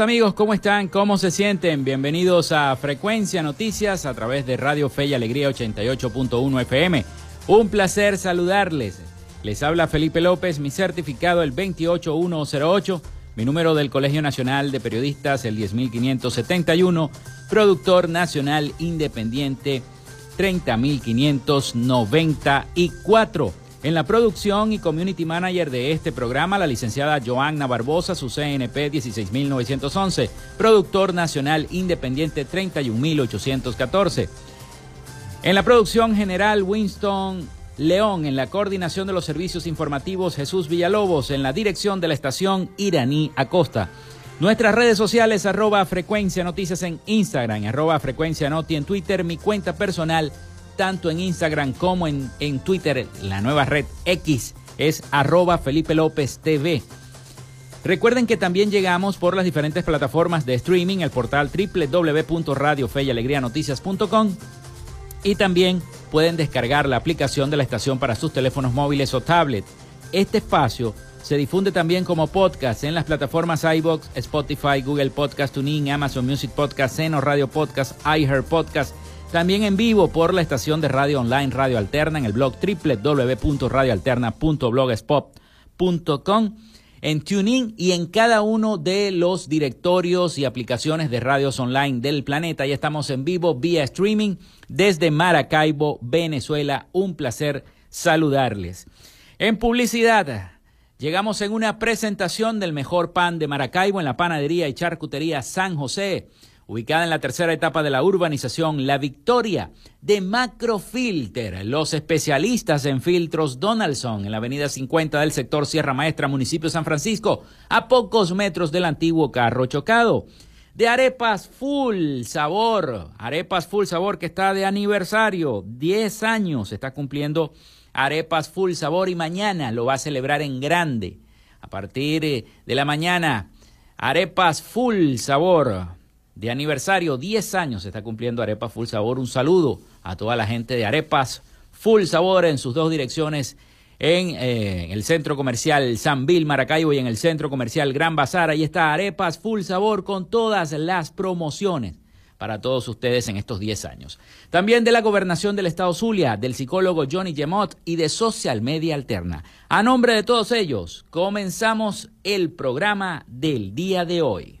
Amigos, ¿cómo están? ¿Cómo se sienten? Bienvenidos a Frecuencia Noticias a través de Radio Fe y Alegría 88.1 FM. Un placer saludarles. Les habla Felipe López, mi certificado el 28108, mi número del Colegio Nacional de Periodistas el 10571, productor nacional independiente 30594. En la producción y community manager de este programa, la licenciada Joanna Barbosa, su CNP 16911, productor nacional independiente 31814. En la producción general, Winston León, en la coordinación de los servicios informativos, Jesús Villalobos, en la dirección de la estación Iraní Acosta. Nuestras redes sociales, arroba frecuencia noticias en Instagram, arroba frecuencia noti en Twitter, mi cuenta personal tanto en Instagram como en, en Twitter, la nueva red X es arroba Felipe López TV. Recuerden que también llegamos por las diferentes plataformas de streaming, el portal www.radiofeyalegrianoticias.com y también pueden descargar la aplicación de la estación para sus teléfonos móviles o tablets. Este espacio se difunde también como podcast en las plataformas iBox, Spotify, Google Podcast, TuneIn, Amazon Music Podcast, Seno Radio Podcast, iHeart Podcast también en vivo por la estación de radio online Radio Alterna en el blog www.radioalterna.blogspot.com, en TuneIn y en cada uno de los directorios y aplicaciones de radios online del planeta. Ya estamos en vivo vía streaming desde Maracaibo, Venezuela. Un placer saludarles. En publicidad, llegamos en una presentación del mejor pan de Maracaibo en la panadería y charcutería San José ubicada en la tercera etapa de la urbanización La Victoria, de Macrofilter, los especialistas en filtros Donaldson, en la avenida 50 del sector Sierra Maestra, municipio San Francisco, a pocos metros del antiguo carro chocado. De arepas full sabor, arepas full sabor que está de aniversario, 10 años está cumpliendo arepas full sabor y mañana lo va a celebrar en grande. A partir de la mañana, arepas full sabor, de aniversario, 10 años se está cumpliendo Arepas Full Sabor. Un saludo a toda la gente de Arepas Full Sabor en sus dos direcciones, en, eh, el centro comercial San Bill Maracaibo y en el centro comercial Gran Bazar. Ahí está Arepas Full Sabor con todas las promociones para todos ustedes en estos 10 años. También de la gobernación del estado Zulia, del psicólogo Johnny Gemot y de Social Media Alterna. A nombre de todos ellos, comenzamos el programa del día de hoy.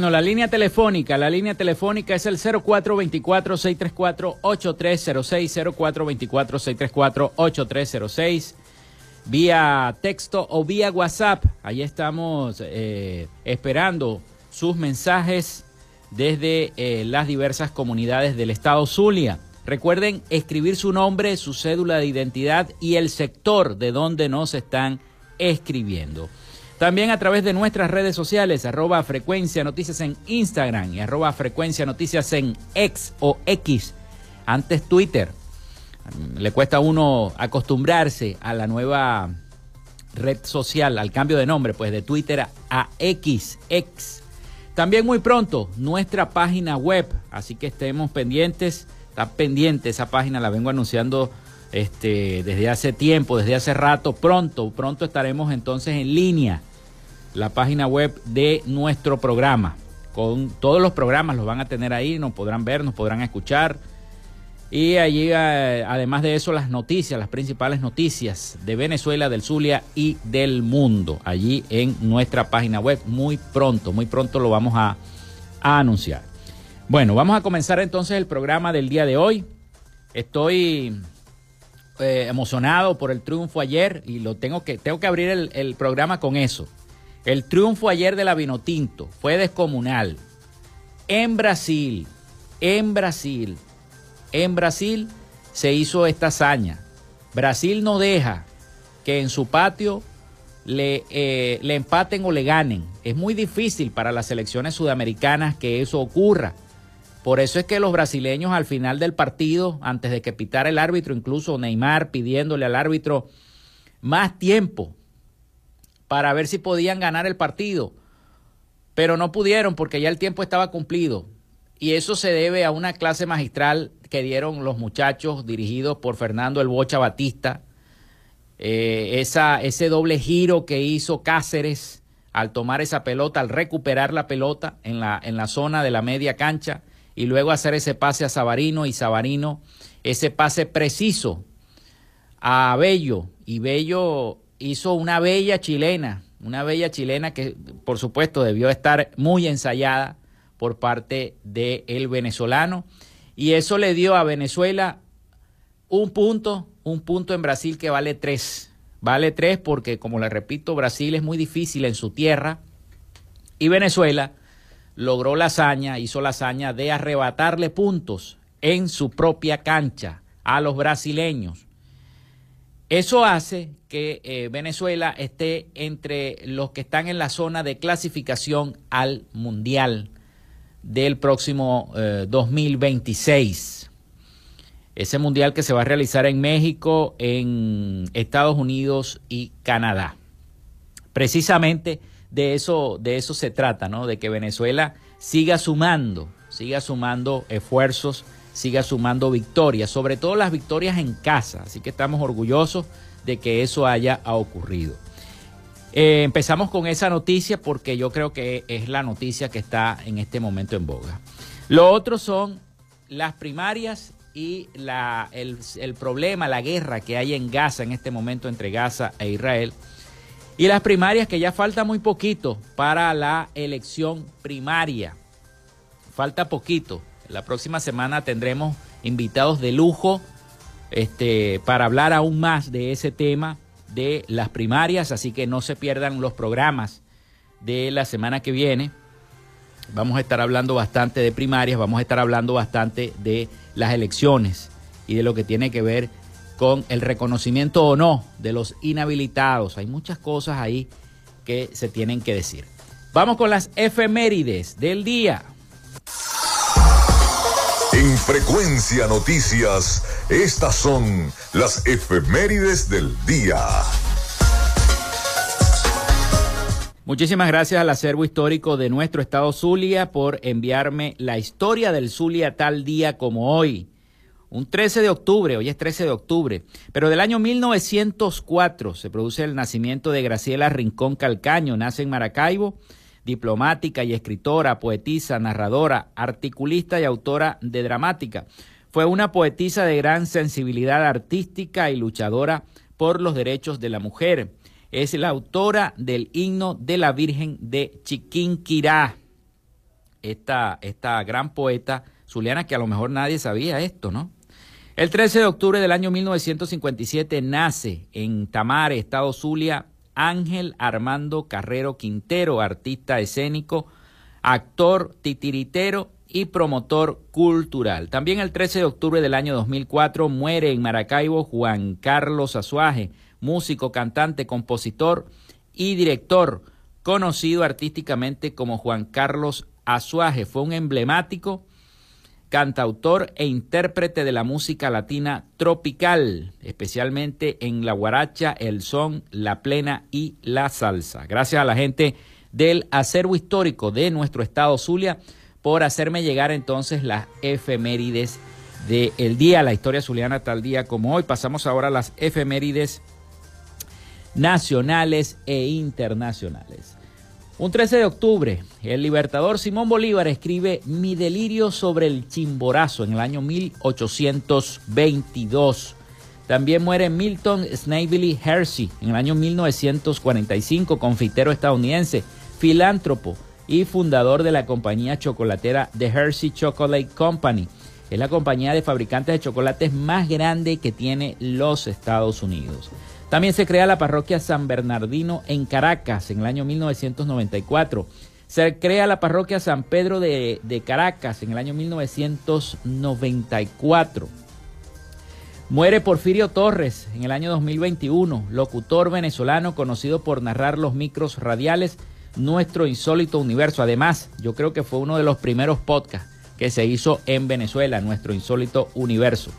Bueno, la línea telefónica, la línea telefónica es el 0424-634-8306, 0424-634-8306, vía texto o vía WhatsApp. Ahí estamos eh, esperando sus mensajes desde eh, las diversas comunidades del estado Zulia. Recuerden escribir su nombre, su cédula de identidad y el sector de donde nos están escribiendo. También a través de nuestras redes sociales, arroba frecuencia noticias en Instagram y arroba frecuencia noticias en X o X, antes Twitter. Le cuesta a uno acostumbrarse a la nueva red social, al cambio de nombre, pues de Twitter a X, X. También muy pronto nuestra página web, así que estemos pendientes, está pendiente esa página, la vengo anunciando este, desde hace tiempo, desde hace rato. Pronto, pronto estaremos entonces en línea la página web de nuestro programa. Con todos los programas los van a tener ahí, nos podrán ver, nos podrán escuchar. Y allí, eh, además de eso, las noticias, las principales noticias de Venezuela, del Zulia y del mundo, allí en nuestra página web. Muy pronto, muy pronto lo vamos a, anunciar. Bueno, vamos a comenzar entonces el programa del día de hoy. Estoy eh, emocionado por el triunfo ayer y lo tengo que, tengo que abrir el, el programa con eso. El triunfo ayer de la Vinotinto fue descomunal. En Brasil, en Brasil, en Brasil se hizo esta hazaña. Brasil no deja que en su patio le, eh, le, empaten o le ganen. Es muy difícil para las selecciones sudamericanas que eso ocurra. Por eso es que los brasileños al final del partido, antes de que pitara el árbitro, incluso Neymar pidiéndole al árbitro más tiempo para ver si podían ganar el partido, pero no pudieron porque ya el tiempo estaba cumplido. Y eso se debe a una clase magistral que dieron los muchachos dirigidos por Fernando El Bocha Batista. Eh, esa, ese doble giro que hizo Cáceres al tomar esa pelota, al recuperar la pelota en la, en la zona de la media cancha y luego hacer ese pase a Sabarino y Sabarino, ese pase preciso a Bello y Bello hizo una bella chilena, una bella chilena que por supuesto debió estar muy ensayada por parte del el venezolano y eso le dio a Venezuela un punto, un punto en Brasil que vale tres. Vale tres porque, como le repito, Brasil es muy difícil en su tierra y Venezuela logró la hazaña, hizo la hazaña de arrebatarle puntos en su propia cancha a los brasileños. Eso hace que eh, Venezuela esté entre los que están en la zona de clasificación al Mundial del próximo 2026. Eh, Ese mundial que se va a realizar en México, en Estados Unidos y Canadá. Precisamente de eso, de eso se trata, ¿no? De que Venezuela siga sumando, siga sumando esfuerzos, siga sumando victorias, sobre todo las victorias en casa. Así que estamos orgullosos de que eso haya ocurrido. Eh, empezamos con esa noticia porque yo creo que es la noticia que está en este momento en boga. Lo otro son las primarias y la, el, el, problema, la guerra que hay en Gaza en este momento entre Gaza e Israel. Y las primarias que ya falta muy poquito para la elección primaria. Falta poquito. La próxima semana tendremos invitados de lujo este, para hablar aún más de ese tema de las primarias, así que no se pierdan los programas de la semana que viene. Vamos a estar hablando bastante de primarias, vamos a estar hablando bastante de las elecciones y de lo que tiene que ver con el reconocimiento o no de los inhabilitados. Hay muchas cosas ahí que se tienen que decir. Vamos con las efemérides del día. En Frecuencia Noticias, estas son las efemérides del día. Muchísimas gracias al acervo histórico de nuestro estado Zulia por enviarme la historia del Zulia tal día como hoy. Un 13 de octubre, hoy es 13 de octubre, pero del año 1904 se produce el nacimiento de Graciela Rincón Calcaño, nace en Maracaibo, diplomática y escritora, poetisa, narradora, articulista y autora de dramática. Fue una poetisa de gran sensibilidad artística y luchadora por los derechos de la mujer. Es la autora del himno de la Virgen de Chiquinquirá. Esta, esta gran poeta zuliana que a lo mejor nadie sabía esto, ¿no? El 13 de octubre del año 1957 nace en Tamare, Estado Zulia, Ángel Armando Carrero Quintero, artista escénico, actor titiritero y promotor cultural. También el 13 de octubre del año 2004 muere en Maracaibo Juan Carlos Azuaje, músico, cantante, compositor y director, conocido artísticamente como Juan Carlos Azuaje. Fue un emblemático cantautor e intérprete de la música latina tropical, especialmente en la guaracha, el son, la plena y la salsa. Gracias a la gente del acervo histórico de nuestro estado Zulia por hacerme llegar entonces las efemérides del día, la historia zuliana tal día como hoy. Pasamos ahora a las efemérides nacionales e internacionales. Un 13 de octubre, el libertador Simón Bolívar escribe Mi delirio sobre el chimborazo en el año 1822. También muere Milton Snavely Hersey en el año 1945, confitero estadounidense, filántropo y fundador de la compañía chocolatera The Hershey Chocolate Company. Es la compañía de fabricantes de chocolates más grande que tiene los Estados Unidos. También se crea la parroquia San Bernardino en Caracas en el año 1994. Se crea la parroquia San Pedro de, Caracas en el año 1994. Muere Porfirio Torres en el año 2021, locutor venezolano conocido por narrar los micros radiales Nuestro Insólito Universo. Además, yo creo que fue uno de los primeros podcasts que se hizo en Venezuela, Nuestro Insólito Universo.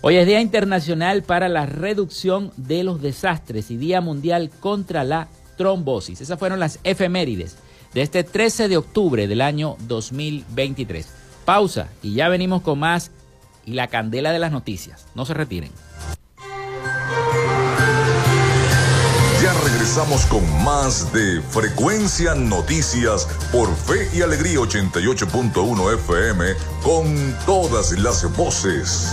Hoy es Día Internacional para la Reducción de los Desastres y Día Mundial contra la Trombosis. Esas fueron las efemérides de este 13 de octubre del año 2023. Pausa y ya venimos con más y la candela de las noticias. No se retiren. Ya regresamos con más de Frecuencia Noticias por Fe y Alegría 88.1 FM con todas las voces.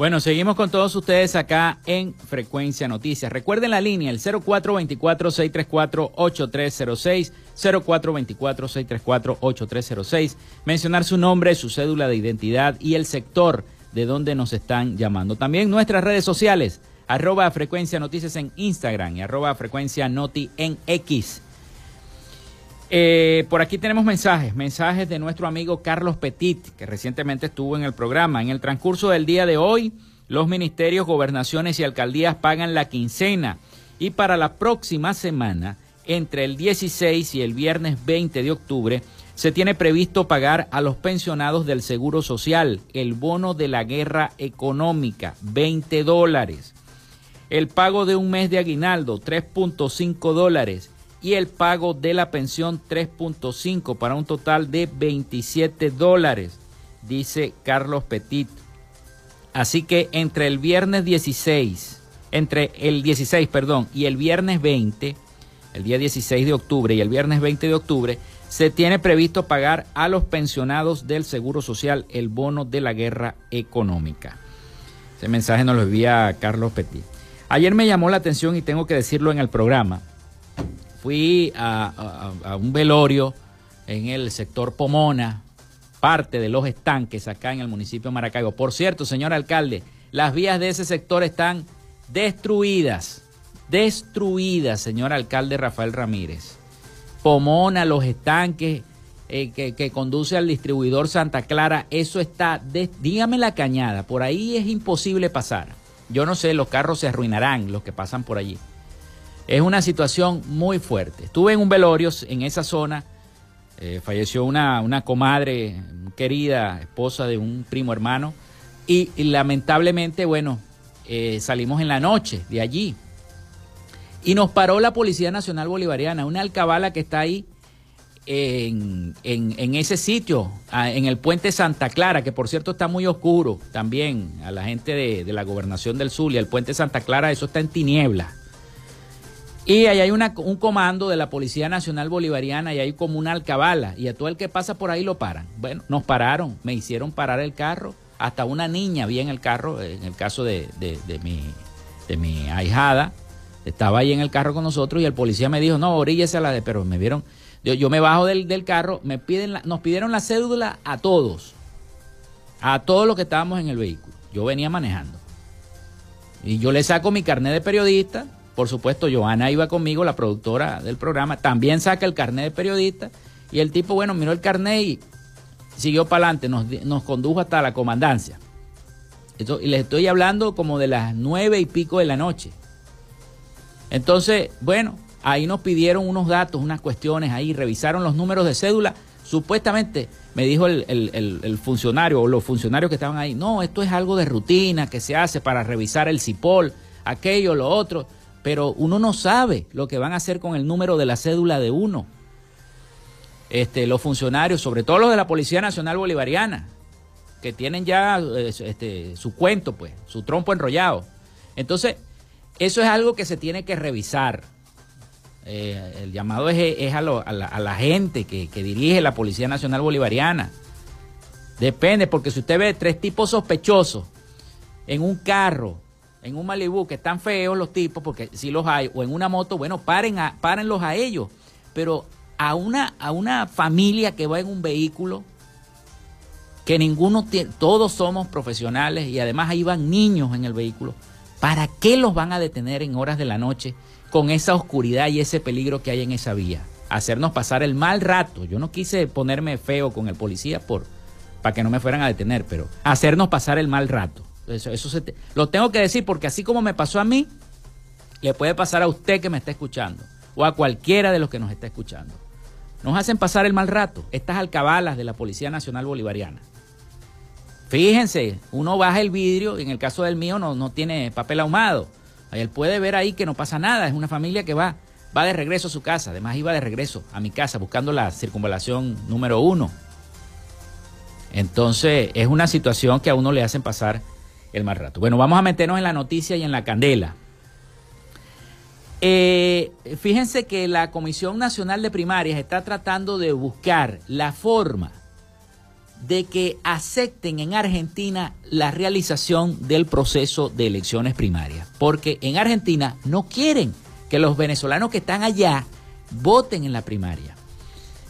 Bueno, seguimos con todos ustedes acá en Frecuencia Noticias. Recuerden la línea, el 0424-634-8306, 0424-634-8306. Mencionar su nombre, su cédula de identidad y el sector de donde nos están llamando. También nuestras redes sociales, arroba Frecuencia Noticias en Instagram y arroba Frecuencia Noti en X. Eh, por aquí tenemos mensajes, mensajes de nuestro amigo Carlos Petit, que recientemente estuvo en el programa. En el transcurso del día de hoy, los ministerios, gobernaciones y alcaldías pagan la quincena y para la próxima semana, entre el 16 y el viernes 20 de octubre, se tiene previsto pagar a los pensionados del Seguro Social el bono de la guerra económica, 20 dólares. El pago de un mes de aguinaldo, 3.5 dólares y el pago de la pensión 3.5 para un total de 27 dólares, dice Carlos Petit. Así que entre el viernes 16, entre el 16, perdón, y el viernes 20, el día 16 de octubre y el viernes 20 de octubre, se tiene previsto pagar a los pensionados del Seguro Social el bono de la guerra económica. Ese mensaje nos lo envía Carlos Petit. Ayer me llamó la atención y tengo que decirlo en el programa fui a, un velorio en el sector Pomona, parte de los estanques acá en el municipio de Maracaibo. Por cierto, señor alcalde, las vías de ese sector están destruidas, destruidas, señor alcalde Rafael Ramírez. Pomona, los estanques eh, que, conduce al distribuidor Santa Clara, eso está, dígame la cañada, por ahí es imposible pasar. Yo no sé, los carros se arruinarán, los que pasan por allí. Es una situación muy fuerte. Estuve en un velorio en esa zona. Eh, falleció una, una, comadre querida, esposa de un primo hermano. Y, lamentablemente, bueno, eh, salimos en la noche de allí. Y nos paró la Policía Nacional Bolivariana, una alcabala que está ahí en, en, ese sitio, en el puente Santa Clara, que por cierto está muy oscuro también a la gente de, de la gobernación del Zulia. El puente Santa Clara, eso está en tinieblas. Y ahí hay un comando de la Policía Nacional Bolivariana y hay como una alcabala y a todo el que pasa por ahí lo paran. Bueno, nos pararon, me hicieron parar el carro, hasta una niña vi en el carro, en el caso de, de, mi, de mi ahijada, estaba ahí en el carro con nosotros y el policía me dijo, no, oríllese a la de, pero me vieron, yo, yo me bajo del, del carro, me piden nos pidieron la cédula a todos, a todos los que estábamos en el vehículo. Yo venía manejando. Y yo le saco mi carnet de periodista, por supuesto, Joana iba conmigo, la productora del programa, también saca el carnet de periodista. Y el tipo, bueno, miró el carnet y siguió para adelante, nos, condujo hasta la comandancia. y les estoy hablando como de las nueve y pico de la noche. Entonces, bueno, ahí nos pidieron unos datos, unas cuestiones ahí, revisaron los números de cédula. Supuestamente, me dijo el, el funcionario o los funcionarios que estaban ahí, no, esto es algo de rutina que se hace para revisar el CIPOL, aquello, lo otro pero uno no sabe lo que van a hacer con el número de la cédula de uno. Este, los funcionarios, sobre todo los de la Policía Nacional Bolivariana, que tienen ya este, su cuento, pues, su trompo enrollado. Entonces, eso es algo que se tiene que revisar. Eh, el llamado es, a, la, gente que, que dirige la Policía Nacional Bolivariana. Depende, porque si usted ve tres tipos sospechosos en un carro en un Malibu que están feos los tipos, porque si los hay, o en una moto, bueno, paren a, a ellos. Pero a una, a una familia que va en un vehículo, que ninguno tiene, todos somos profesionales y además ahí van niños en el vehículo, ¿para qué los van a detener en horas de la noche con esa oscuridad y ese peligro que hay en esa vía? Hacernos pasar el mal rato. Yo no quise ponerme feo con el policía por, para que no me fueran a detener, pero hacernos pasar el mal rato. Eso, eso lo tengo que decir porque así como me pasó a mí, le puede pasar a usted que me está escuchando o a cualquiera de los que nos está escuchando. Nos hacen pasar el mal rato estas alcabalas de la Policía Nacional Bolivariana. Fíjense, uno baja el vidrio, en el caso del mío no, no tiene papel ahumado. Él puede ver ahí que no pasa nada, es una familia que va, va de regreso a su casa, además iba de regreso a mi casa buscando la circunvalación número uno. Entonces es una situación que a uno le hacen pasar el más rato. Bueno, vamos a meternos en la noticia y en la candela. Eh, fíjense que la Comisión Nacional de Primarias está tratando de buscar la forma de que acepten en Argentina la realización del proceso de elecciones primarias, porque en Argentina no quieren que los venezolanos que están allá voten en la primaria.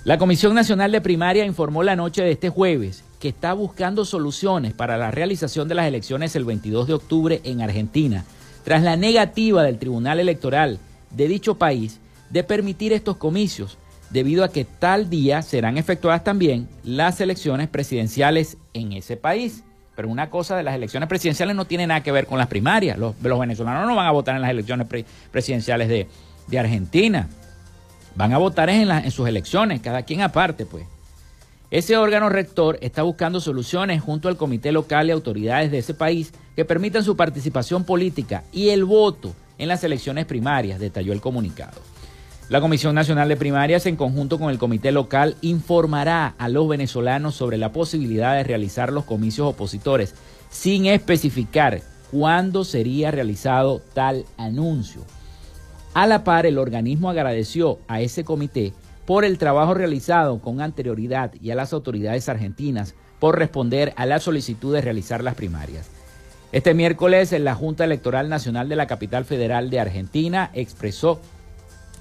La Comisión Nacional de Primaria informó la noche de este jueves que está buscando soluciones para la realización de las elecciones el 22 de octubre en Argentina, tras la negativa del Tribunal Electoral de dicho país de permitir estos comicios, debido a que tal día serán efectuadas también las elecciones presidenciales en ese país. Pero una cosa de las elecciones presidenciales no tiene nada que ver con las primarias. Los, venezolanos no van a votar en las elecciones presidenciales de, Argentina. Van a votar en, en sus elecciones, cada quien aparte, pues. Ese órgano rector está buscando soluciones junto al comité local y autoridades de ese país que permitan su participación política y el voto en las elecciones primarias, detalló el comunicado. La Comisión Nacional de Primarias, en conjunto con el comité local, informará a los venezolanos sobre la posibilidad de realizar los comicios opositores, sin especificar cuándo sería realizado tal anuncio. A la par, el organismo agradeció a ese comité por el trabajo realizado con anterioridad y a las autoridades argentinas por responder a la solicitud de realizar las primarias. Este miércoles, la Junta Electoral Nacional de la Capital Federal de Argentina expresó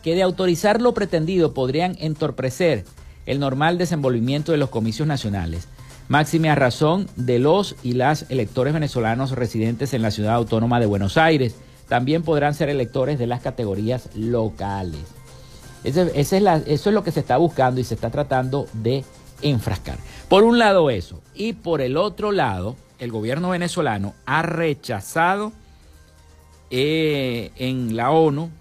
que de autorizar lo pretendido podrían entorpecer el normal desenvolvimiento de los comicios nacionales, máxime a razón de los y las electores venezolanos residentes en la ciudad autónoma de Buenos Aires. También podrán ser electores de las categorías locales es eso es lo que se está buscando y se está tratando de enfrascar. Por un lado eso. Y por el otro lado, el gobierno venezolano ha rechazado eh, en la ONU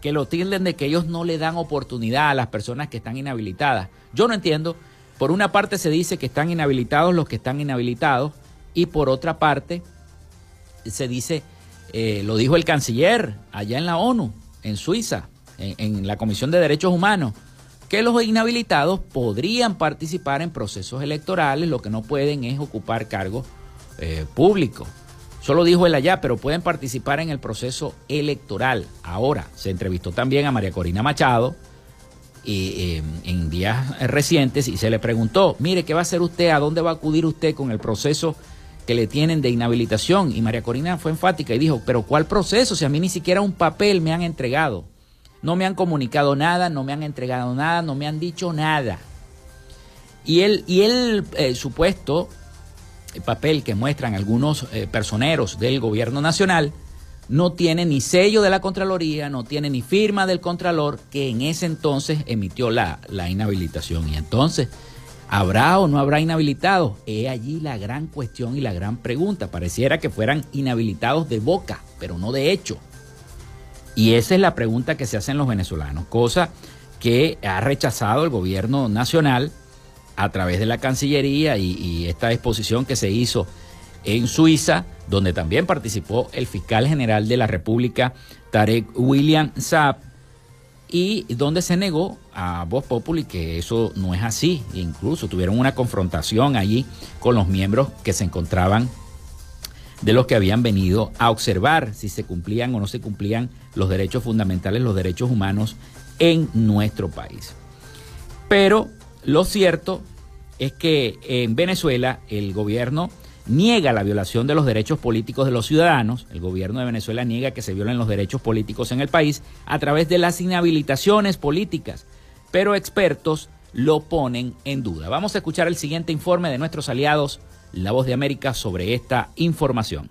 que lo tilden de que ellos no le dan oportunidad a las personas que están inhabilitadas. Yo no entiendo. Por una parte se dice que están inhabilitados los que están inhabilitados y por otra parte se dice, eh, lo dijo el canciller allá en la ONU, en Suiza, en, la Comisión de Derechos Humanos, que los inhabilitados podrían participar en procesos electorales, lo que no pueden es ocupar cargos eh, públicos. Solo dijo él allá, pero pueden participar en el proceso electoral. Ahora, se entrevistó también a María Corina Machado eh, en días recientes y se le preguntó, mire, ¿qué va a hacer usted? ¿A dónde va a acudir usted con el proceso que le tienen de inhabilitación? Y María Corina fue enfática y dijo, pero ¿cuál proceso? Si a mí ni siquiera un papel me han entregado. No me han comunicado nada, no me han entregado nada, no me han dicho nada. Y el, y el eh, supuesto papel que muestran algunos eh, personeros del gobierno nacional no tiene ni sello de la Contraloría, no tiene ni firma del Contralor que en ese entonces emitió la, la inhabilitación. Y entonces, ¿habrá o no habrá inhabilitados? Es allí la gran cuestión y la gran pregunta. Pareciera que fueran inhabilitados de boca, pero no de hecho. Y esa es la pregunta que se hacen los venezolanos, cosa que ha rechazado el gobierno nacional a través de la Cancillería y, esta exposición que se hizo en Suiza, donde también participó el fiscal general de la República, Tarek William Saab, y donde se negó a Voz Populi que eso no es así. incluso tuvieron una confrontación allí con los miembros que se encontraban de los que habían venido a observar si se cumplían o no se cumplían los derechos fundamentales, los derechos humanos en nuestro país. Pero lo cierto es que en Venezuela el gobierno niega la violación de los derechos políticos de los ciudadanos, el gobierno de Venezuela niega que se violen los derechos políticos en el país a través de las inhabilitaciones políticas, pero expertos lo ponen en duda. Vamos a escuchar el siguiente informe de nuestros aliados la Voz de América sobre esta información.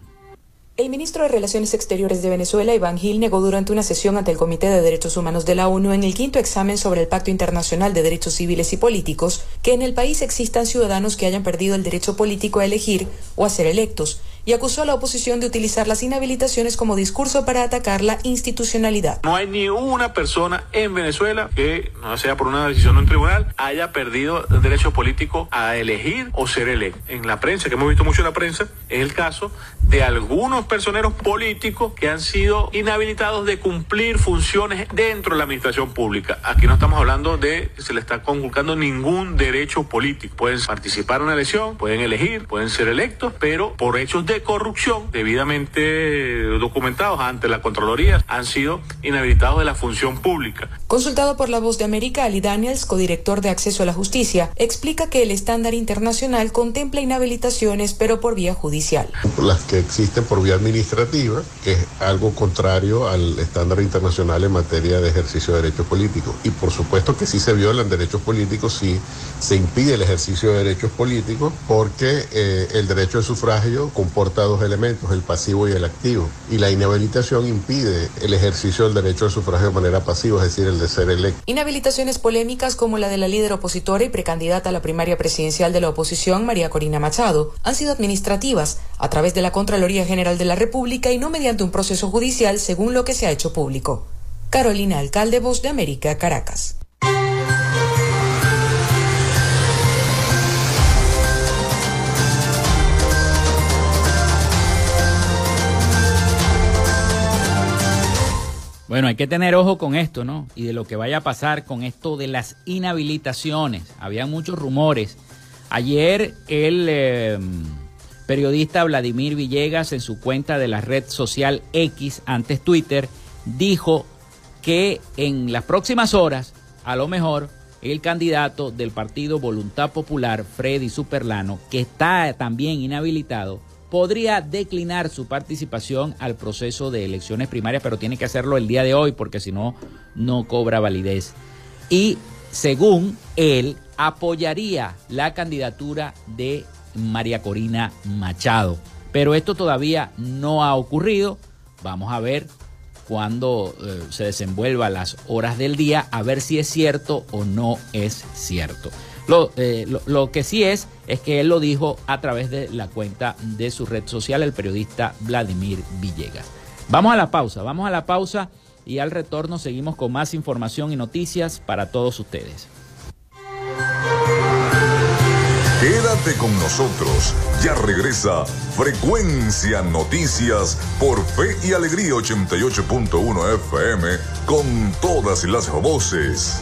El ministro de Relaciones Exteriores de Venezuela, Iván Gil, negó durante una sesión ante el Comité de Derechos Humanos de la ONU en el quinto examen sobre el Pacto Internacional de Derechos Civiles y Políticos que en el país existan ciudadanos que hayan perdido el derecho político a elegir o a ser electos y acusó a la oposición de utilizar las inhabilitaciones como discurso para atacar la institucionalidad. No hay ni una persona en Venezuela que, no sea por una decisión de un tribunal, haya perdido el derecho político a elegir o ser electo. En la prensa, que hemos visto mucho en la prensa, es el caso de algunos personeros políticos que han sido inhabilitados de cumplir funciones dentro de la administración pública. Aquí no estamos hablando de que se le está conculcando ningún derecho político. Pueden participar en una elección, pueden elegir, pueden ser electos, pero por hechos de corrupción debidamente documentados ante la Contraloría han sido inhabilitados de la función pública. Consultado por la voz de América, Ali Daniels, codirector de Acceso a la Justicia, explica que el estándar internacional contempla inhabilitaciones, pero por vía judicial. Las que existen por vía administrativa, que es algo contrario al estándar internacional en materia de ejercicio de derechos políticos. Y por supuesto que si se violan derechos políticos, si se impide el ejercicio de derechos políticos, porque eh, el derecho de sufragio comporta elementos, el pasivo y el activo. Y la inhabilitación impide el ejercicio del derecho de sufragio de manera pasiva, es decir, el de ser electo. Inhabilitaciones polémicas como la de la líder opositora y precandidata a la primaria presidencial de la oposición, María Corina Machado, han sido administrativas a través de la Contraloría General de la República y no mediante un proceso judicial según lo que se ha hecho público. Carolina Alcalde, Voz de América, Caracas. Bueno, hay que tener ojo con esto, ¿no? Y de lo que vaya a pasar con esto de las inhabilitaciones. Había muchos rumores. Ayer el em, periodista Vladimir Villegas en su cuenta de la red social X, antes Twitter, dijo que en las próximas horas, a lo mejor, el candidato del partido Voluntad Popular, Freddy Superlano, que está también inhabilitado, podría declinar su participación al proceso de elecciones primarias, pero tiene que hacerlo el día de hoy porque si no, no cobra validez. Y según él, apoyaría la candidatura de María Corina Machado. Pero esto todavía no ha ocurrido. Vamos a ver cuando eh, se desenvuelva las horas del día, a ver si es cierto o no es cierto. Eh, lo, que sí es, es que él lo dijo a través de la cuenta de su red social, el periodista Vladimir Villegas. Vamos a la pausa, vamos a la pausa y al retorno seguimos con más información y noticias para todos ustedes. Quédate con nosotros, ya regresa Frecuencia Noticias por Fe y Alegría 88.1 FM con todas las voces.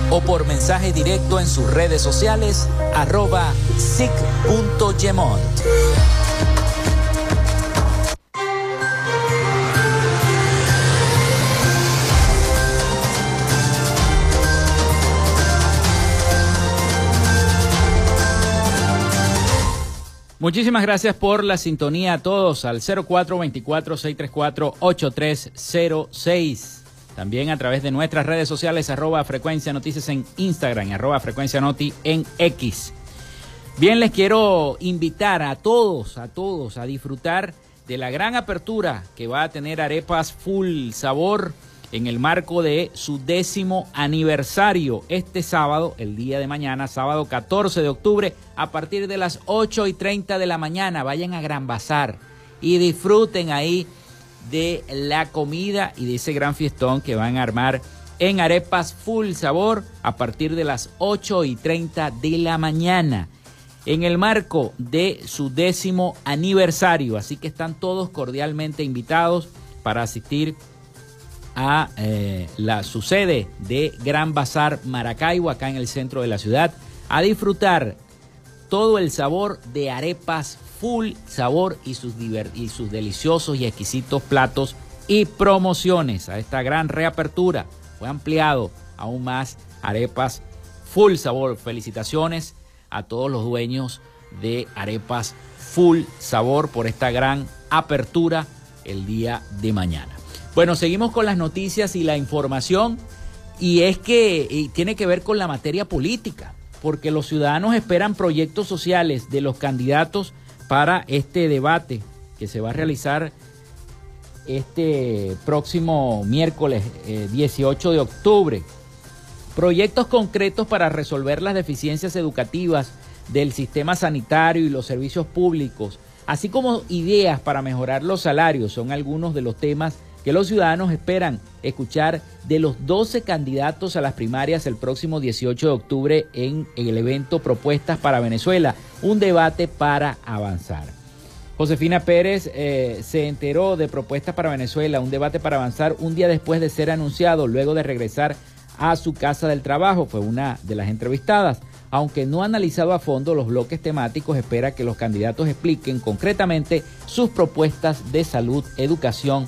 o por mensaje directo en sus redes sociales arroba sic.gemont. Muchísimas gracias por la sintonía a todos al 0424-634-8306. También a través de nuestras redes sociales, arroba frecuencia noticias en Instagram, arroba frecuencia noti en X. Bien, les quiero invitar a todos, a todos a disfrutar de la gran apertura que va a tener Arepas Full Sabor en el marco de su décimo aniversario este sábado, el día de mañana, sábado 14 de octubre, a partir de las 8 y 30 de la mañana. Vayan a Gran Bazar y disfruten ahí de la comida y de ese gran fiestón que van a armar en arepas full sabor a partir de las 8 y 30 de la mañana en el marco de su décimo aniversario. Así que están todos cordialmente invitados para asistir a eh, la, su sede de Gran Bazar Maracaibo, acá en el centro de la ciudad, a disfrutar todo el sabor de arepas full sabor y sus, y sus deliciosos y exquisitos platos y promociones a esta gran reapertura. Fue ampliado aún más arepas full sabor. Felicitaciones a todos los dueños de arepas full sabor por esta gran apertura el día de mañana. Bueno, seguimos con las noticias y la información y es que tiene que ver con la materia política, porque los ciudadanos esperan proyectos sociales de los candidatos para este debate que se va a realizar este próximo miércoles 18 eh, de octubre. Proyectos concretos para resolver las deficiencias educativas del sistema sanitario y los servicios públicos, así como ideas para mejorar los salarios, son algunos de los temas que los ciudadanos esperan escuchar de los 12 candidatos a las primarias el próximo 18 de octubre en el evento Propuestas para Venezuela, un debate para avanzar. Josefina Pérez eh, se enteró de Propuestas para Venezuela, un debate para avanzar un día después de ser anunciado, luego de regresar a su casa del trabajo, fue una de las entrevistadas. Aunque no ha analizado a fondo los bloques temáticos, espera que los candidatos expliquen concretamente sus propuestas de salud, educación,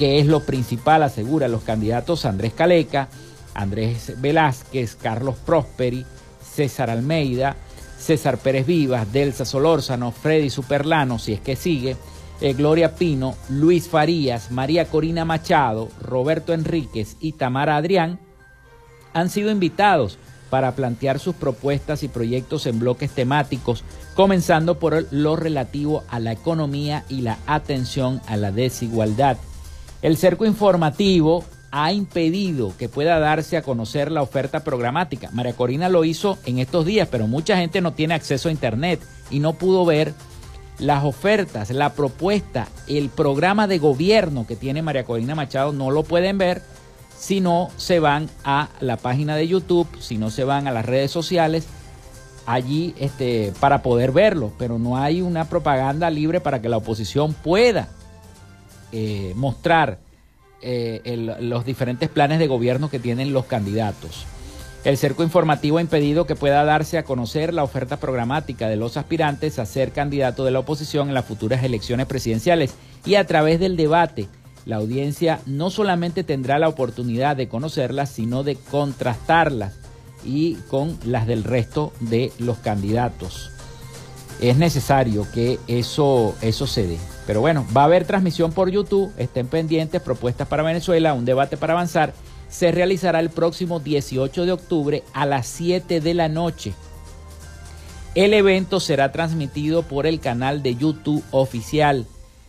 que es lo principal, asegura los candidatos Andrés Caleca, Andrés Velázquez, Carlos Prosperi, César Almeida, César Pérez Vivas, Delsa Solórzano, Freddy Superlano, si es que sigue, eh, Gloria Pino, Luis Farías, María Corina Machado, Roberto Enríquez y Tamara Adrián han sido invitados para plantear sus propuestas y proyectos en bloques temáticos, comenzando por lo relativo a la economía y la atención a la desigualdad. El cerco informativo ha impedido que pueda darse a conocer la oferta programática. María Corina lo hizo en estos días, pero mucha gente no tiene acceso a Internet y no pudo ver las ofertas, la propuesta, el programa de gobierno que tiene María Corina Machado, no lo pueden ver si no se van a la página de YouTube, si no se van a las redes sociales, allí este, para poder verlo, pero no hay una propaganda libre para que la oposición pueda eh, mostrar eh, los diferentes planes de gobierno que tienen los candidatos. El cerco informativo ha impedido que pueda darse a conocer la oferta programática de los aspirantes a ser candidato de la oposición en las futuras elecciones presidenciales y a través del debate la audiencia no solamente tendrá la oportunidad de conocerlas, sino de contrastarlas y con las del resto de los candidatos. Es necesario que eso, eso se dé. Pero bueno, va a haber transmisión por YouTube, estén pendientes, propuestas para Venezuela, un debate para avanzar. Se realizará el próximo 18 de octubre a las 7 de la noche. El evento será transmitido por el canal de YouTube oficial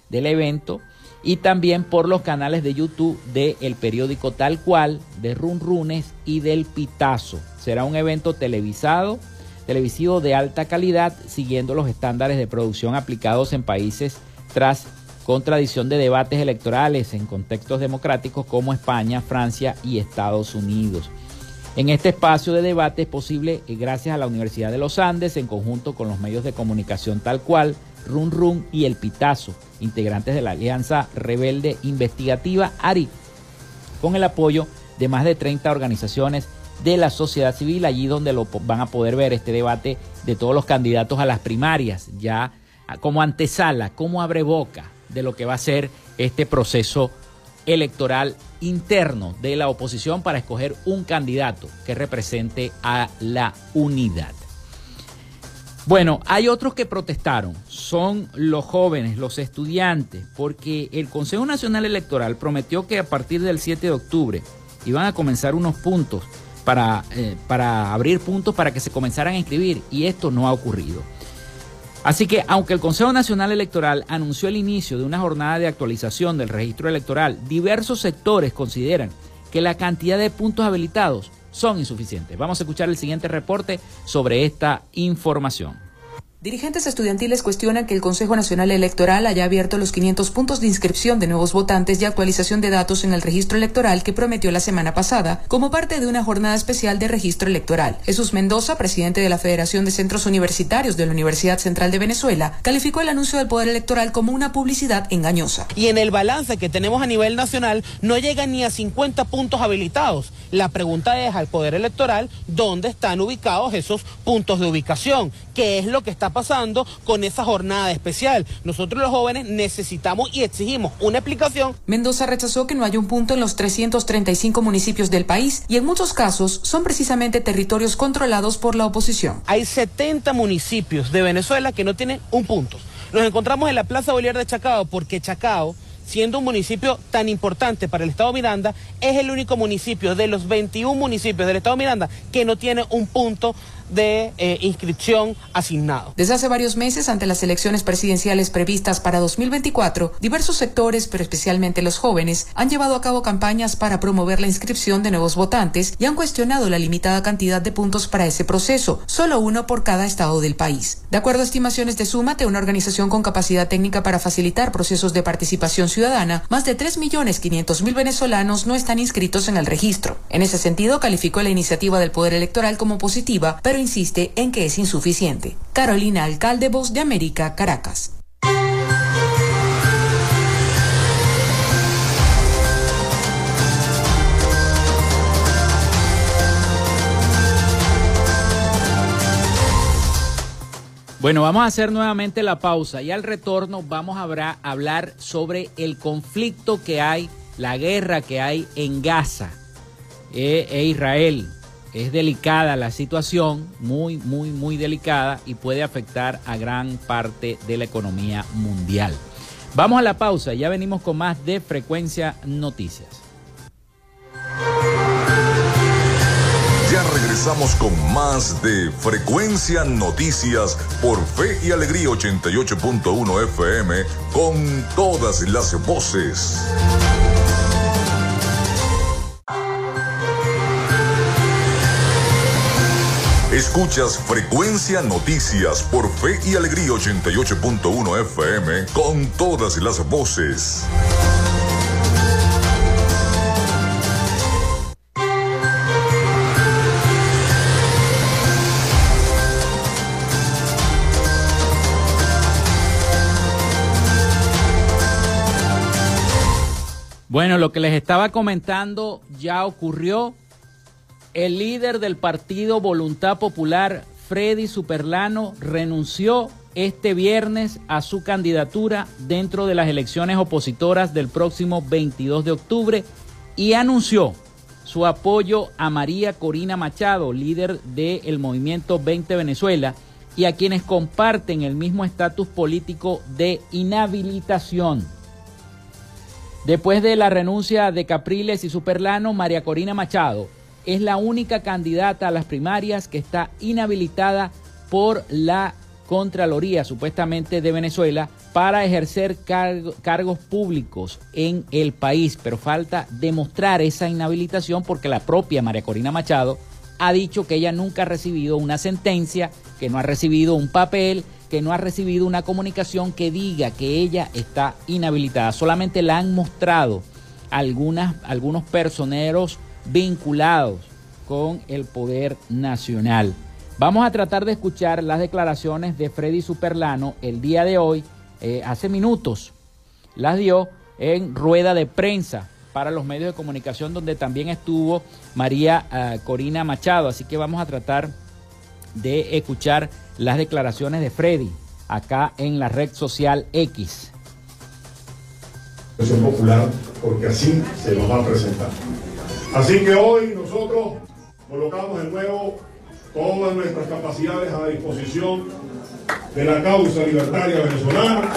del evento y también por los canales de YouTube de el periódico Tal Cual, de Run Runes y del Pitazo. Será un evento televisado, televisivo de alta calidad, siguiendo los estándares de producción aplicados en países tras contradicción de debates electorales en contextos democráticos como España, Francia y Estados Unidos. En este espacio de debate es posible eh, gracias a la Universidad de los Andes en conjunto con los medios de comunicación tal cual, Run Run y El Pitazo, integrantes de la Alianza Rebelde Investigativa ARI, con el apoyo de más de 30 organizaciones de la sociedad civil, allí donde lo van a poder ver este debate de todos los candidatos a las primarias, ya como antesala, como abre boca de lo que va a ser este proceso electoral interno de la oposición para escoger un candidato que represente a la unidad. Bueno, hay otros que protestaron, son los jóvenes, los estudiantes, porque el Consejo Nacional Electoral prometió que a partir del 7 de octubre iban a comenzar unos puntos para, eh, para abrir puntos para que se comenzaran a inscribir y esto no ha ocurrido. Así que aunque el Consejo Nacional Electoral anunció el inicio de una jornada de actualización del registro electoral, diversos sectores consideran que la cantidad de puntos habilitados son insuficientes. Vamos a escuchar el siguiente reporte sobre esta información. Dirigentes estudiantiles cuestionan que el Consejo Nacional Electoral haya abierto los 500 puntos de inscripción de nuevos votantes y actualización de datos en el registro electoral que prometió la semana pasada, como parte de una jornada especial de registro electoral. Jesús Mendoza, presidente de la Federación de Centros Universitarios de la Universidad Central de Venezuela, calificó el anuncio del Poder Electoral como una publicidad engañosa. Y en el balance que tenemos a nivel nacional no llega ni a 50 puntos habilitados. La pregunta es al Poder Electoral, ¿dónde están ubicados esos puntos de ubicación? ¿Qué es lo que está pasando con esa jornada especial. Nosotros los jóvenes necesitamos y exigimos una explicación. Mendoza rechazó que no haya un punto en los 335 municipios del país y en muchos casos son precisamente territorios controlados por la oposición. Hay 70 municipios de Venezuela que no tienen un punto. Nos encontramos en la Plaza Bolívar de Chacao porque Chacao siendo un municipio tan importante para el Estado Miranda, es el único municipio de los 21 municipios del Estado Miranda que no tiene un punto de eh, inscripción asignado. Desde hace varios meses, ante las elecciones presidenciales previstas para 2024, diversos sectores, pero especialmente los jóvenes, han llevado a cabo campañas para promover la inscripción de nuevos votantes y han cuestionado la limitada cantidad de puntos para ese proceso, solo uno por cada estado del país. De acuerdo a estimaciones de Súmate, una organización con capacidad técnica para facilitar procesos de participación ciudadana, más de 3.500.000 venezolanos no están inscritos en el registro. En ese sentido, calificó la iniciativa del Poder Electoral como positiva, pero insiste en que es insuficiente. Carolina Alcalde, Voz de América, Caracas. Bueno, vamos a hacer nuevamente la pausa y al retorno vamos a hablar sobre el conflicto que hay, la guerra que hay en Gaza e, e Israel es delicada la situación, muy, muy, muy delicada y puede afectar a gran parte de la economía mundial. Vamos a la pausa, ya venimos con más de Frecuencia Noticias. Ya regresamos con más de Frecuencia Noticias por Fe y Alegría 88.1 FM con todas las voces. Escuchas Frecuencia Noticias por Fe y Alegría 88.1 FM con todas las voces. Bueno, lo que les estaba comentando ya ocurrió el líder del partido Voluntad Popular, Freddy Superlano, renunció este viernes a su candidatura dentro de las elecciones opositoras del próximo 22 de octubre y anunció su apoyo a María Corina Machado, líder del movimiento 20 Venezuela, y a quienes comparten el mismo estatus político de inhabilitación. Después de la renuncia de Capriles y Superlano, María Corina Machado es la única candidata a las primarias que está inhabilitada por la Contraloría, supuestamente de Venezuela, para ejercer cargos públicos en el país. Pero falta demostrar esa inhabilitación porque la propia María Corina Machado ha dicho que ella nunca ha recibido una sentencia, que no ha recibido un papel, que no ha recibido una comunicación que diga que ella está inhabilitada. Solamente la han mostrado algunas, algunos personeros vinculados con el poder nacional. Vamos a tratar de escuchar las declaraciones de Freddy Superlano el día de hoy, eh, hace minutos. Las dio en rueda de prensa para los medios de comunicación donde también estuvo María eh, Corina Machado. Así que vamos a tratar de escuchar las declaraciones de Freddy acá en la red social X. Popular, porque así se nos va a presentar. Así que hoy nosotros colocamos de nuevo todas nuestras capacidades a disposición de la causa libertaria venezolana.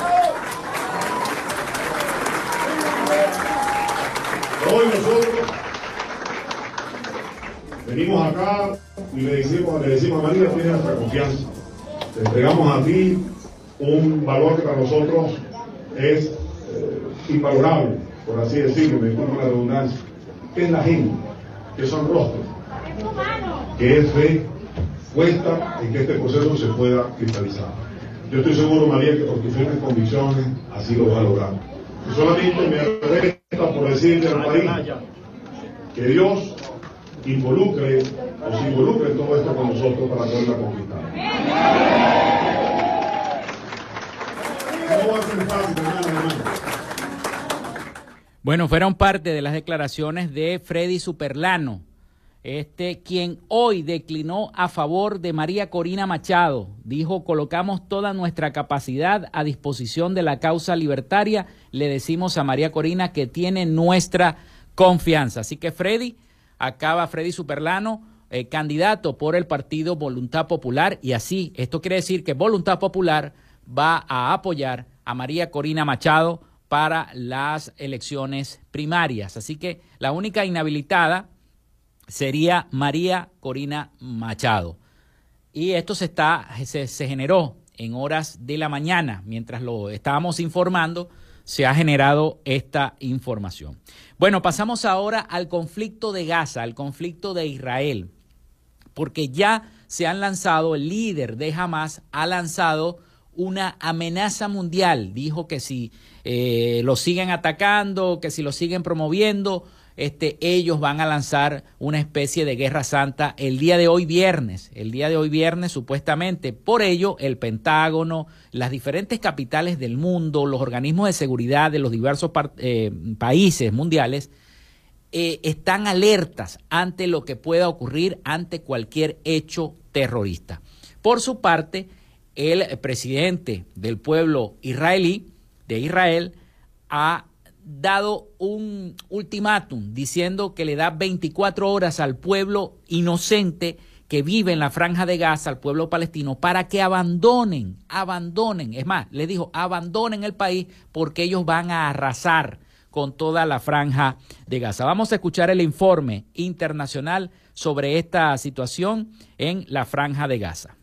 Hoy nosotros venimos acá y le decimos, le decimos a María, tienes nuestra confianza. Te entregamos a ti un valor que para nosotros es eh, por así decirlo, me disculpo la redundancia es la gente, que son rostros, que es fe puesta en que este proceso se pueda cristalizar. yo estoy seguro, María, que por tus firmes convicciones así lo vas a lograr. Y solamente me resta por decirle al país que Dios involucre o se involucre en todo esto con nosotros para poderla conquistar. No va a ser fácil, hermano, hermano. Bueno, fueron parte de las declaraciones de Freddy Superlano, este quien hoy declinó a favor de María Corina Machado. Dijo, colocamos toda nuestra capacidad a disposición de la causa libertaria. Le decimos a María Corina que tiene nuestra confianza. Así que Freddy, acaba Freddy Superlano, eh, candidato por el partido Voluntad Popular. Y así, esto quiere decir que Voluntad Popular va a apoyar a María Corina Machado para las elecciones primarias. Así que la única inhabilitada sería María Corina Machado. Y esto se, está, se, generó en horas de la mañana, mientras lo estábamos informando, se ha generado esta información. Bueno, pasamos ahora al conflicto de Gaza, al conflicto de Israel, porque ya se han lanzado, el líder de Hamas ha lanzado una amenaza mundial. Dijo que si eh, lo siguen atacando, que si lo siguen promoviendo, este, ellos van a lanzar una especie de guerra santa el día de hoy viernes, el día de hoy viernes supuestamente. Por ello, el Pentágono, las diferentes capitales del mundo, los organismos de seguridad de los diversos eh, países mundiales, eh, están alertas ante lo que pueda ocurrir ante cualquier hecho terrorista. Por su parte, el presidente del pueblo israelí, de Israel, ha dado un ultimátum diciendo que le da 24 horas al pueblo inocente que vive en la franja de Gaza, al pueblo palestino, para que abandonen, abandonen, es más, le dijo, abandonen el país porque ellos van a arrasar con toda la franja de Gaza. Vamos a escuchar el informe internacional sobre esta situación en la franja de Gaza.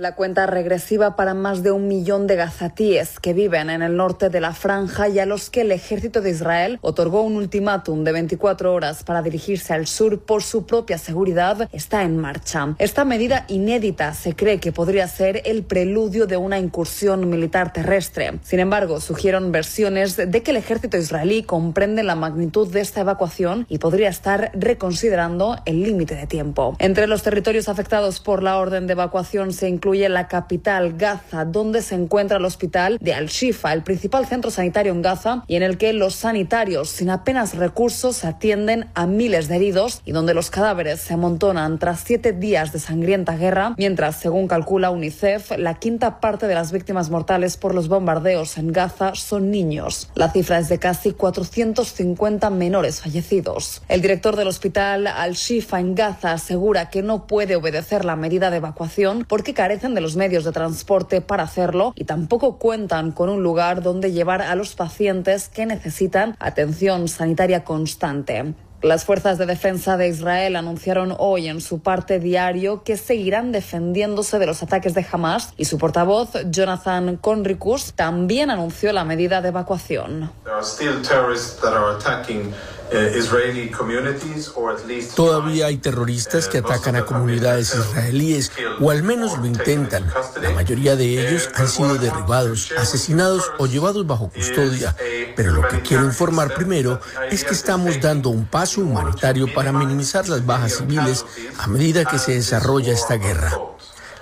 La cuenta regresiva para más de un millón de gazatíes que viven en el norte de la franja y a los que el ejército de Israel otorgó un ultimátum de 24 horas para dirigirse al sur por su propia seguridad está en marcha. Esta medida inédita se cree que podría ser el preludio de una incursión militar terrestre. Sin embargo, surgieron versiones de que el ejército israelí comprende la magnitud de esta evacuación y podría estar reconsiderando el límite de tiempo. Entre los territorios afectados por la orden de evacuación se incluye incluye la capital Gaza, donde se encuentra el hospital de Al-Shifa, el principal centro sanitario en Gaza, y en el que los sanitarios sin apenas recursos atienden a miles de heridos y donde los cadáveres se amontonan tras siete días de sangrienta guerra, mientras, según calcula UNICEF, la quinta parte de las víctimas mortales por los bombardeos en Gaza son niños. La cifra es de casi 450 menores fallecidos. El director del hospital Al-Shifa en Gaza asegura que no puede obedecer la medida de evacuación porque carece de los medios de transporte para hacerlo y tampoco cuentan con un lugar donde llevar a los pacientes que necesitan atención sanitaria constante. Las fuerzas de defensa de Israel anunciaron hoy en su parte diario que seguirán defendiéndose de los ataques de Hamas y su portavoz, Jonathan Conricus, también anunció la medida de evacuación. Eh, Todavía hay terroristas que atacan a comunidades israelíes, o al menos lo intentan. La mayoría de ellos han sido derribados, asesinados o llevados bajo custodia. Pero lo que quiero informar primero es que estamos dando un paso humanitario para minimizar las bajas civiles a medida que se desarrolla esta guerra.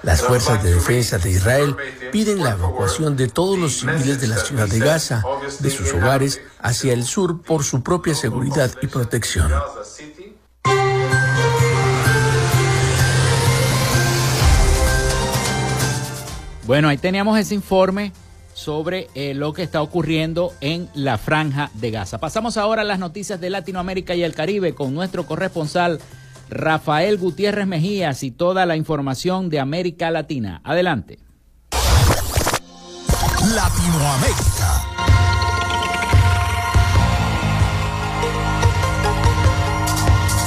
Las fuerzas de defensa de Israel piden la evacuación de todos los civiles de la ciudad de Gaza, de sus hogares, hacia el sur por su propia seguridad y protección. Bueno, ahí teníamos ese informe sobre eh, lo que está ocurriendo en la franja de Gaza. Pasamos ahora a las noticias de Latinoamérica y el Caribe con nuestro corresponsal Rafael Gutiérrez Mejías y toda la información de América Latina. Adelante. Latinoamérica.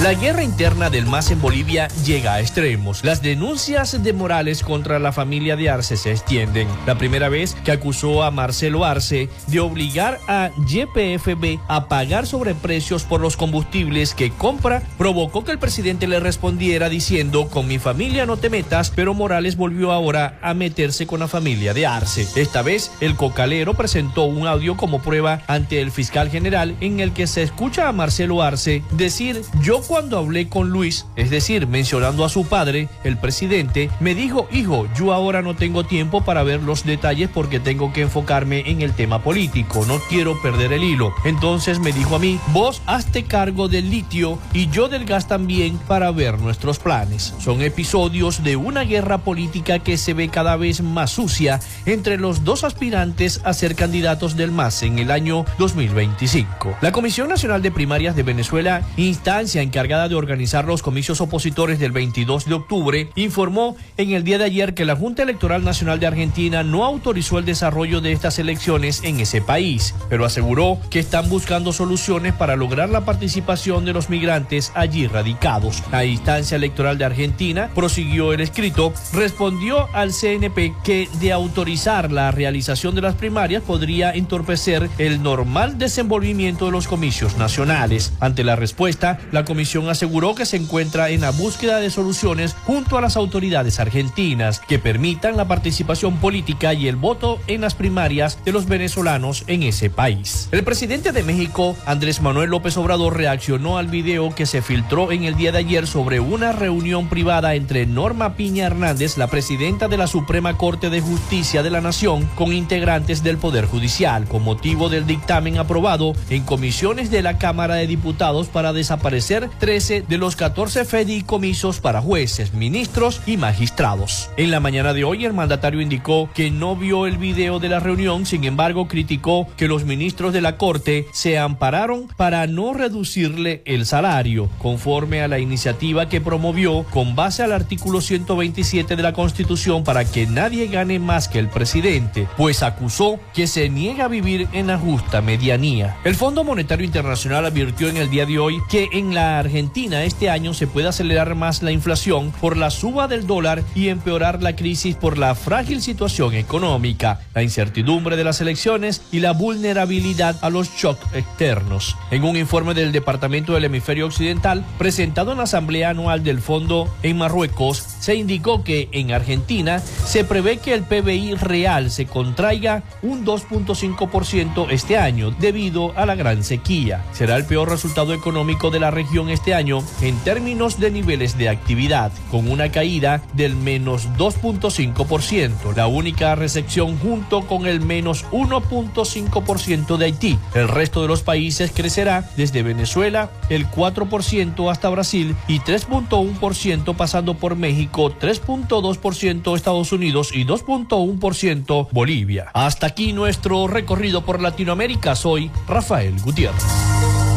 La guerra interna del MAS en Bolivia llega a extremos. Las denuncias de Morales contra la familia de Arce se extienden. La primera vez que acusó a Marcelo Arce de obligar a YPFB a pagar sobreprecios por los combustibles que compra provocó que el presidente le respondiera diciendo con mi familia no te metas, pero Morales volvió ahora a meterse con la familia de Arce. Esta vez el cocalero presentó un audio como prueba ante el fiscal general en el que se escucha a Marcelo Arce decir yo cuando hablé con Luis, es decir, mencionando a su padre, el presidente, me dijo, hijo, yo ahora no tengo tiempo para ver los detalles porque tengo que enfocarme en el tema político, no quiero perder el hilo. Entonces me dijo a mí, vos hazte cargo del litio y yo del gas también para ver nuestros planes. Son episodios de una guerra política que se ve cada vez más sucia entre los dos aspirantes a ser candidatos del MAS en el año 2025. La Comisión Nacional de Primarias de Venezuela, instancia en que encargada de organizar los comicios opositores del 22 de octubre, informó en el día de ayer que la Junta Electoral Nacional de Argentina no autorizó el desarrollo de estas elecciones en ese país, pero aseguró que están buscando soluciones para lograr la participación de los migrantes allí radicados. La instancia electoral de Argentina, prosiguió el escrito, respondió al CNP que de autorizar la realización de las primarias podría entorpecer el normal desenvolvimiento de los comicios nacionales. Ante la respuesta, la Comisión aseguró que se encuentra en la búsqueda de soluciones junto a las autoridades argentinas que permitan la participación política y el voto en las primarias de los venezolanos en ese país. El presidente de México, Andrés Manuel López Obrador, reaccionó al video que se filtró en el día de ayer sobre una reunión privada entre Norma Piña Hernández, la presidenta de la Suprema Corte de Justicia de la Nación, con integrantes del Poder Judicial, con motivo del dictamen aprobado en comisiones de la Cámara de Diputados para desaparecer 13 de los 14 fedicomisos para jueces, ministros y magistrados. En la mañana de hoy el mandatario indicó que no vio el video de la reunión, sin embargo criticó que los ministros de la Corte se ampararon para no reducirle el salario, conforme a la iniciativa que promovió con base al artículo 127 de la Constitución para que nadie gane más que el presidente, pues acusó que se niega a vivir en la justa medianía. El Fondo Monetario Internacional advirtió en el día de hoy que en la Argentina este año se puede acelerar más la inflación por la suba del dólar y empeorar la crisis por la frágil situación económica, la incertidumbre de las elecciones y la vulnerabilidad a los shocks externos. En un informe del Departamento del Hemisferio Occidental presentado en la Asamblea Anual del Fondo en Marruecos, se indicó que en Argentina se prevé que el PBI real se contraiga un 2.5% este año debido a la gran sequía. Será el peor resultado económico de la región este año en términos de niveles de actividad, con una caída del menos 2.5%, la única recepción junto con el menos 1.5% de Haití. El resto de los países crecerá desde Venezuela el 4% hasta Brasil y 3.1% pasando por México, 3.2% Estados Unidos y 2.1% Bolivia. Hasta aquí nuestro recorrido por Latinoamérica. Soy Rafael Gutiérrez.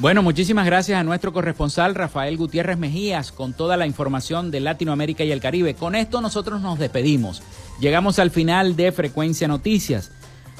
Bueno, muchísimas gracias a nuestro corresponsal Rafael Gutiérrez Mejías con toda la información de Latinoamérica y el Caribe. Con esto nosotros nos despedimos. Llegamos al final de Frecuencia Noticias.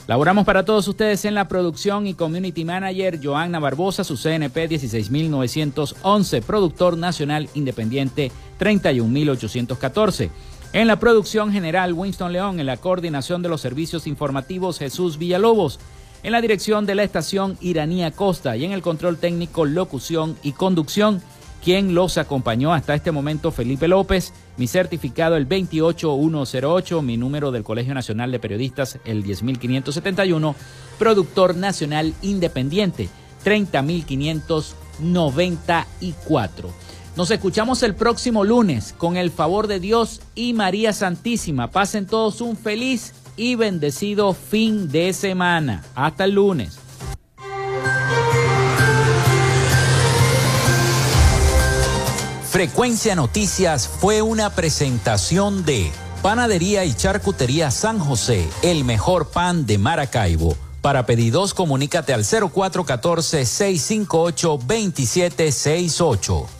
Laboramos para todos ustedes en la producción y community manager Joanna Barbosa, su CNP 16911, productor nacional independiente 31814. En la producción general Winston León, en la coordinación de los servicios informativos Jesús Villalobos en la dirección de la estación Iranía Costa y en el control técnico, locución y conducción, quien los acompañó hasta este momento Felipe López, mi certificado el 28108, mi número del Colegio Nacional de Periodistas el 10571, productor nacional independiente 30594. Nos escuchamos el próximo lunes con el favor de Dios y María Santísima. Pasen todos un feliz y bendecido fin de semana. Hasta el lunes. Frecuencia Noticias fue una presentación de Panadería y Charcutería San José, el mejor pan de Maracaibo Para pedidos, comunícate al 0414-658-2768.